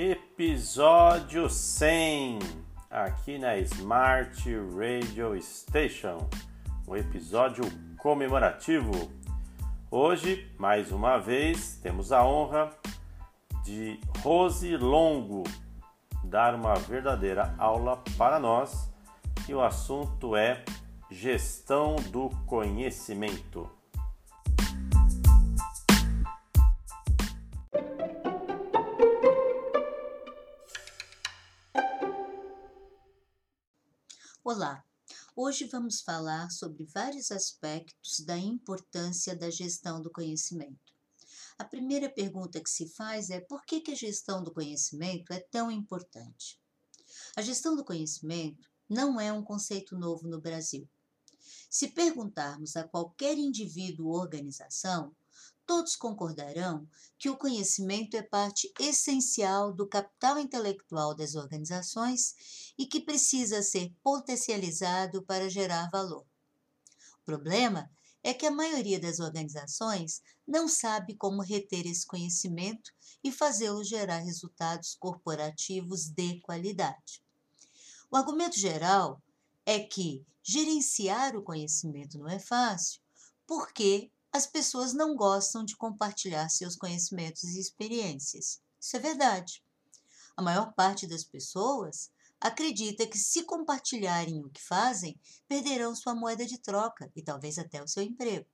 Episódio 100 aqui na Smart Radio Station, um episódio comemorativo. Hoje, mais uma vez, temos a honra de Rose Longo dar uma verdadeira aula para nós e o assunto é gestão do conhecimento. Olá! Hoje vamos falar sobre vários aspectos da importância da gestão do conhecimento. A primeira pergunta que se faz é por que, a gestão do conhecimento é tão importante? A gestão do conhecimento não é um conceito novo no Brasil. Se perguntarmos a qualquer indivíduo ou organização, todos concordarão que o conhecimento é parte essencial do capital intelectual das organizações e que precisa ser potencializado para gerar valor. O problema é que a maioria das organizações não sabe como reter esse conhecimento e fazê-lo gerar resultados corporativos de qualidade. O argumento geral é que gerenciar o conhecimento não é fácil, porque as pessoas não gostam de compartilhar seus conhecimentos e experiências. Isso é verdade. A maior parte das pessoas acredita que, se compartilharem o que fazem, perderão sua moeda de troca e talvez até o seu emprego.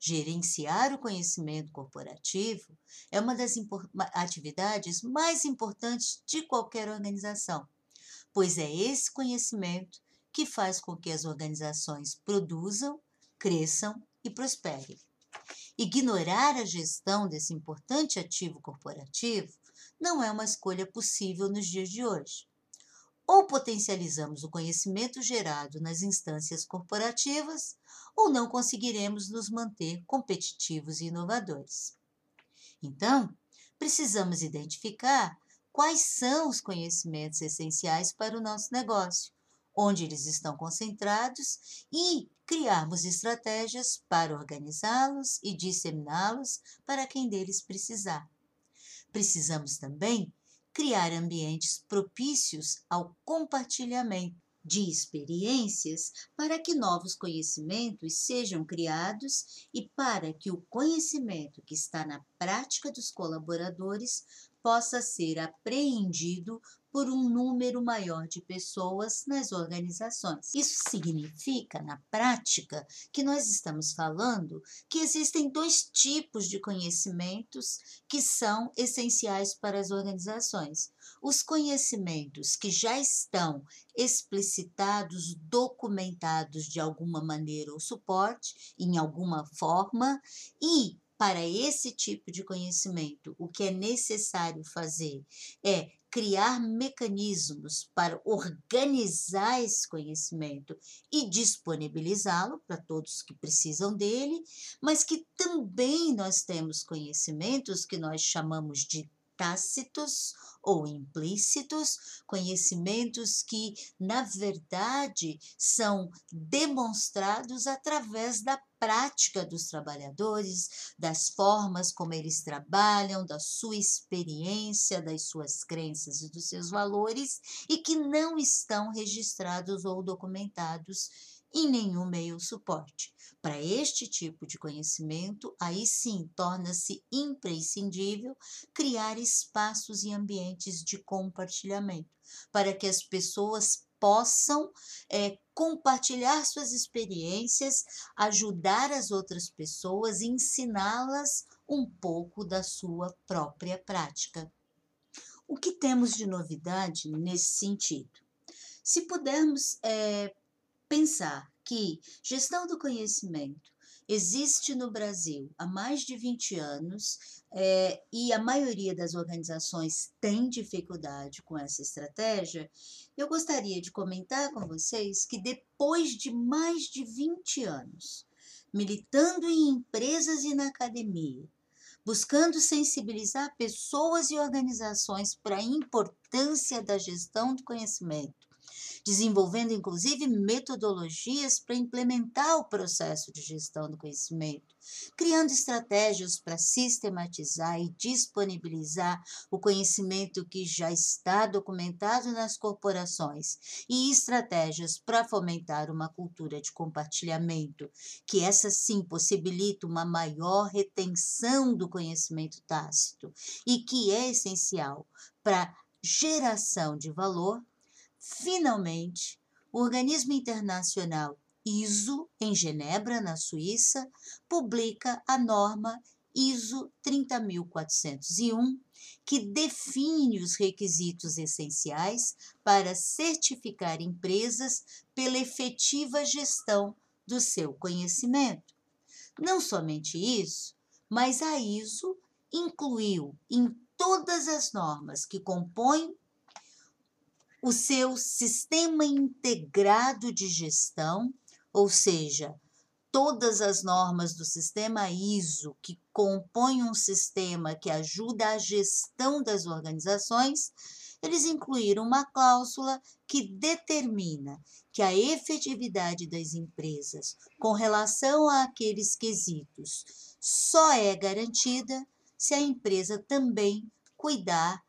Gerenciar o conhecimento corporativo é uma das atividades mais importantes de qualquer organização, pois é esse conhecimento que faz com que as organizações produzam, cresçam e prospere. Ignorar a gestão desse importante ativo corporativo não é uma escolha possível nos dias de hoje. Ou potencializamos o conhecimento gerado nas instâncias corporativas, ou não conseguiremos nos manter competitivos e inovadores. Então, precisamos identificar quais são os conhecimentos essenciais para o nosso negócio onde eles estão concentrados e criarmos estratégias para organizá-los e disseminá-los para quem deles precisar. Precisamos também criar ambientes propícios ao compartilhamento de experiências para que novos conhecimentos sejam criados e para que o conhecimento que está na prática dos colaboradores possa ser apreendido por um número maior de pessoas nas organizações. Isso significa, na prática, que nós estamos falando que existem dois tipos de conhecimentos que são essenciais para as organizações. Os conhecimentos que já estão explicitados, documentados de alguma maneira ou suporte, em alguma forma, e para esse tipo de conhecimento, o que é necessário fazer é criar mecanismos para organizar esse conhecimento e disponibilizá-lo para todos que precisam dele, mas que também nós temos conhecimentos que nós chamamos de tácitos ou implícitos, conhecimentos que, na verdade, são demonstrados através da prática dos trabalhadores, das formas como eles trabalham, da sua experiência, das suas crenças e dos seus valores, e que não estão registrados ou documentados em nenhum meio suporte. Para este tipo de conhecimento, aí sim torna-se imprescindível criar espaços e ambientes de compartilhamento, para que as pessoas possam é, compartilhar suas experiências, ajudar as outras pessoas, ensiná-las um pouco da sua própria prática. O que temos de novidade nesse sentido? Se pudermos é, pensar que gestão do conhecimento existe no Brasil há mais de 20 anos é, e a maioria das organizações tem dificuldade com essa estratégia, eu gostaria de comentar com vocês que depois de mais de 20 anos militando em empresas e na academia, buscando sensibilizar pessoas e organizações para a importância da gestão do conhecimento desenvolvendo inclusive metodologias para implementar o processo de gestão do conhecimento, criando estratégias para sistematizar e disponibilizar o conhecimento que já está documentado nas corporações e estratégias para fomentar uma cultura de compartilhamento, que essa sim possibilita uma maior retenção do conhecimento tácito e que é essencial para geração de valor Finalmente, o organismo internacional ISO, em Genebra, na Suíça, publica a norma ISO 30401, que define os requisitos essenciais para certificar empresas pela efetiva gestão do seu conhecimento. Não somente isso, mas a ISO incluiu em todas as normas que compõem o seu sistema integrado de gestão, ou seja, todas as normas do sistema ISO que compõem um sistema que ajuda a gestão das organizações, eles incluíram uma cláusula que determina que a efetividade das empresas com relação àqueles quesitos só é garantida se a empresa também cuidar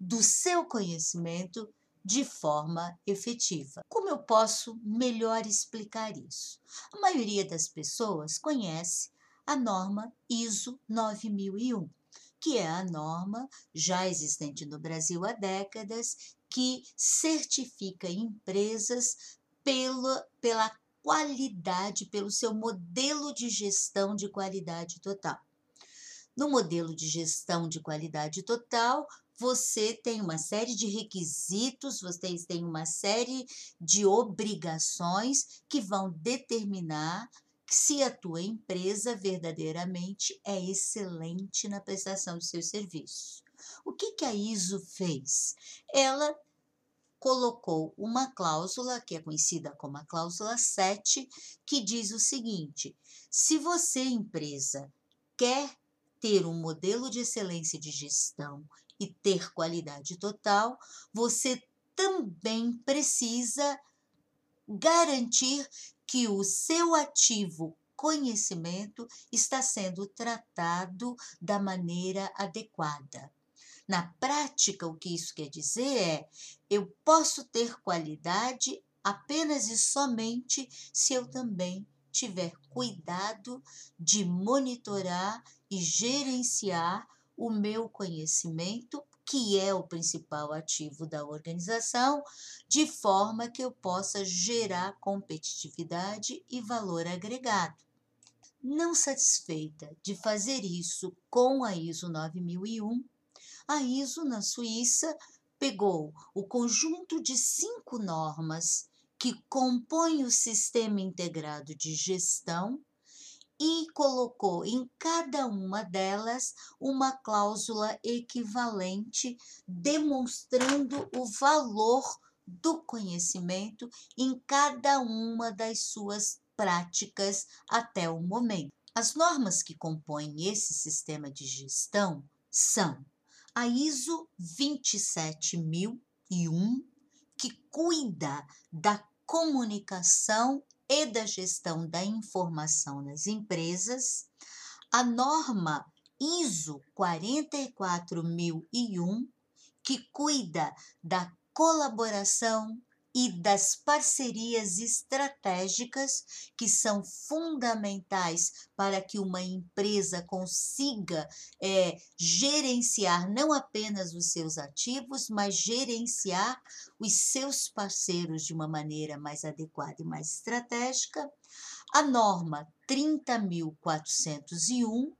do seu conhecimento de forma efetiva. Como eu posso melhor explicar isso? A maioria das pessoas conhece a norma ISO 9001, que é a norma já existente no Brasil há décadas que certifica empresas pela, pela qualidade, pelo seu modelo de gestão de qualidade total. No modelo de gestão de qualidade total, você tem uma série de requisitos, vocês têm uma série de obrigações que vão determinar se a tua empresa verdadeiramente é excelente na prestação de seus serviços. O que, que a ISO fez? Ela colocou uma cláusula, que é conhecida como a cláusula 7, que diz o seguinte: se você, empresa, quer ter um modelo de excelência de gestão e ter qualidade total, você também precisa garantir que o seu ativo conhecimento está sendo tratado da maneira adequada. Na prática, o que isso quer dizer é: eu posso ter qualidade apenas e somente se eu também tiver cuidado de monitorar e gerenciar o meu conhecimento, que é o principal ativo da organização, de forma que eu possa gerar competitividade e valor agregado. Não satisfeita de fazer isso com a ISO 9001, a ISO na Suíça pegou o conjunto de cinco normas que compõem o sistema integrado de gestão e colocou em cada uma delas uma cláusula equivalente, demonstrando o valor do conhecimento em cada uma das suas práticas até o momento. As normas que compõem esse sistema de gestão são a ISO 27001, que cuida da comunicação e da gestão da informação nas empresas, a norma ISO 44001, que cuida da colaboração e das parcerias estratégicas que são fundamentais para que uma empresa consiga é, gerenciar não apenas os seus ativos, mas gerenciar os seus parceiros de uma maneira mais adequada e mais estratégica. A norma 30.401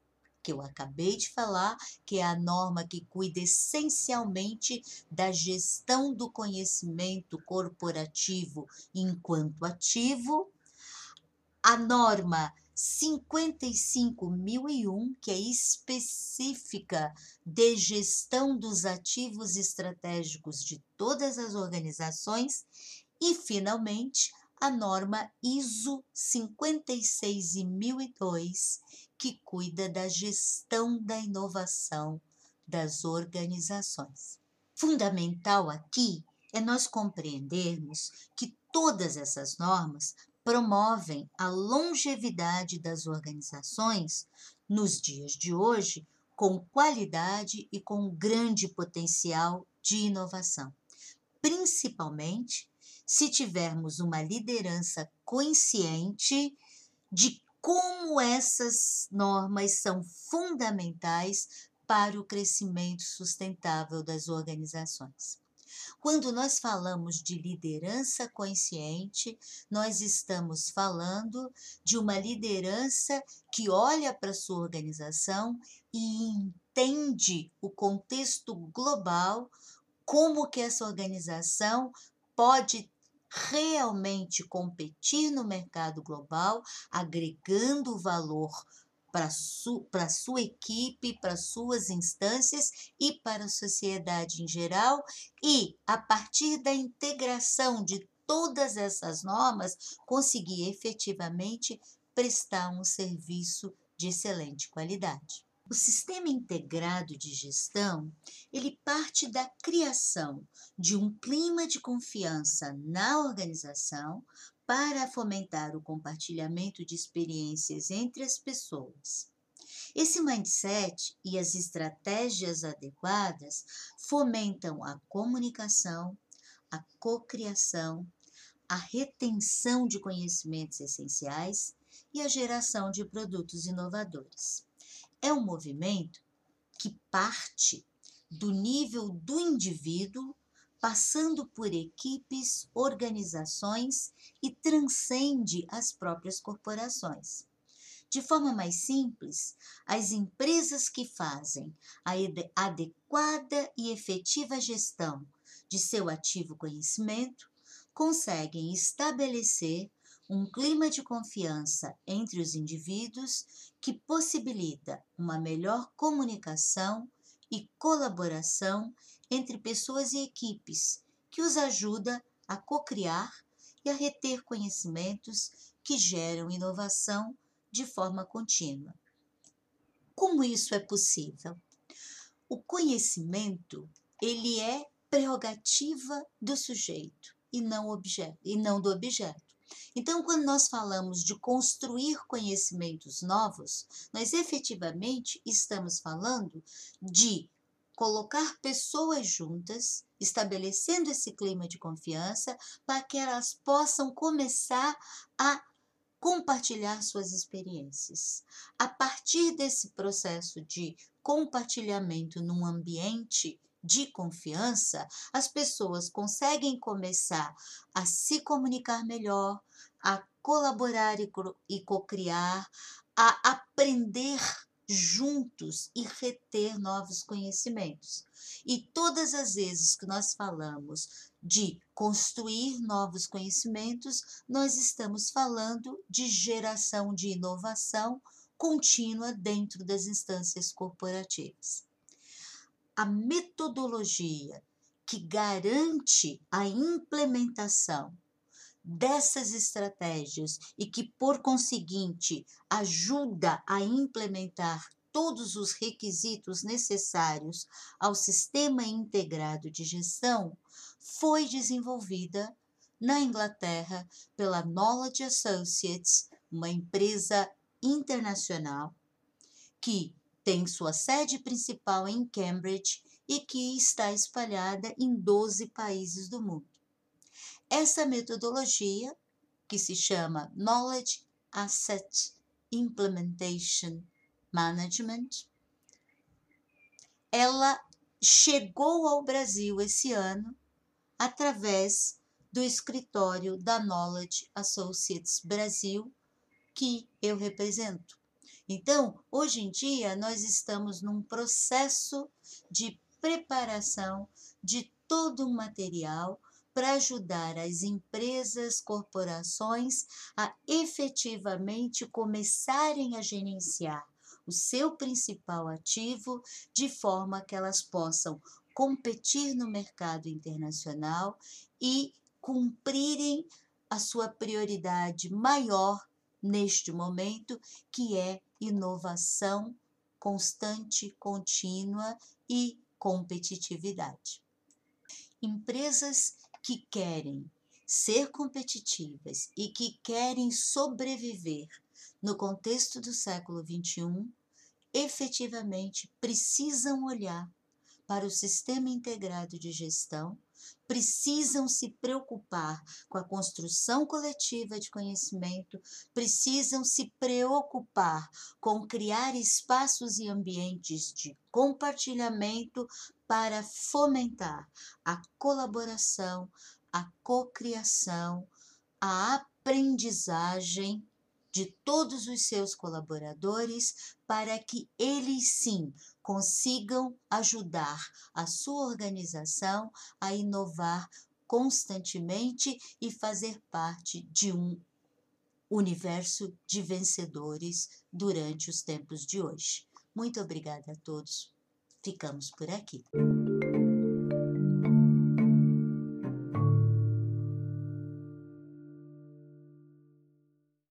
que eu acabei de falar, que é a norma que cuida essencialmente da gestão do conhecimento corporativo enquanto ativo, a norma 55.001, que é específica de gestão dos ativos estratégicos de todas as organizações, e, finalmente, a norma ISO 56002, que cuida da gestão da inovação das organizações. Fundamental aqui é nós compreendermos que todas essas normas promovem a longevidade das organizações nos dias de hoje com qualidade e com grande potencial de inovação, principalmente se tivermos uma liderança consciente de como essas normas são fundamentais para o crescimento sustentável das organizações. Quando nós falamos de liderança consciente, nós estamos falando de uma liderança que olha para sua organização e entende o contexto global, como que essa organização pode realmente competir no mercado global, agregando valor para su, sua equipe, para suas instâncias e para a sociedade em geral, e a partir da integração de todas essas normas, conseguir efetivamente prestar um serviço de excelente qualidade. O sistema integrado de gestão, ele parte da criação de um clima de confiança na organização para fomentar o compartilhamento de experiências entre as pessoas. Esse mindset e as estratégias adequadas fomentam a comunicação, a cocriação, a retenção de conhecimentos essenciais e a geração de produtos inovadores é um movimento que parte do nível do indivíduo, passando por equipes, organizações e transcende as próprias corporações. De forma mais simples, as empresas que fazem a adequada e efetiva gestão de seu ativo conhecimento conseguem estabelecer um clima de confiança entre os indivíduos que possibilita uma melhor comunicação e colaboração entre pessoas e equipes, que os ajuda a cocriar e a reter conhecimentos que geram inovação de forma contínua. Como isso é possível? O conhecimento, ele é prerrogativa do sujeito e não objeto, e não do objeto. Então, quando nós falamos de construir conhecimentos novos, nós efetivamente estamos falando de colocar pessoas juntas, estabelecendo esse clima de confiança para que elas possam começar a compartilhar suas experiências. A partir desse processo de compartilhamento num ambiente de confiança, as pessoas conseguem começar a se comunicar melhor, a colaborar e co-criar, a aprender juntos e reter novos conhecimentos. E todas as vezes que nós falamos de construir novos conhecimentos, nós estamos falando de geração de inovação contínua dentro das instâncias corporativas a metodologia que garante a implementação dessas estratégias e que, por conseguinte, ajuda a implementar todos os requisitos necessários ao sistema integrado de gestão, foi desenvolvida na Inglaterra pela Knowledge Associates, uma empresa internacional que tem sua sede principal em Cambridge e que está espalhada em 12 países do mundo. Essa metodologia, que se chama Knowledge Asset Implementation Management, ela chegou ao Brasil esse ano através do escritório da Knowledge Associates Brasil, que eu represento. Então, hoje em dia, nós estamos num processo de preparação de todo o material para ajudar as empresas, corporações a efetivamente começarem a gerenciar o seu principal ativo de forma que elas possam competir no mercado internacional e cumprirem a sua prioridade maior neste momento, que é inovação constante, contínua e competitividade. Empresas que querem ser competitivas e que querem sobreviver no contexto do século XXI, efetivamente precisam olhar para o sistema integrado de gestão, precisam se preocupar com a construção coletiva de conhecimento, precisam se preocupar com criar espaços e ambientes de compartilhamento para fomentar a colaboração, a cocriação, a aprendizagem de todos os seus colaboradores para que eles sim consigam ajudar a sua organização a inovar constantemente e fazer parte de um universo de vencedores durante os tempos de hoje. Muito obrigada a todos. Ficamos por aqui.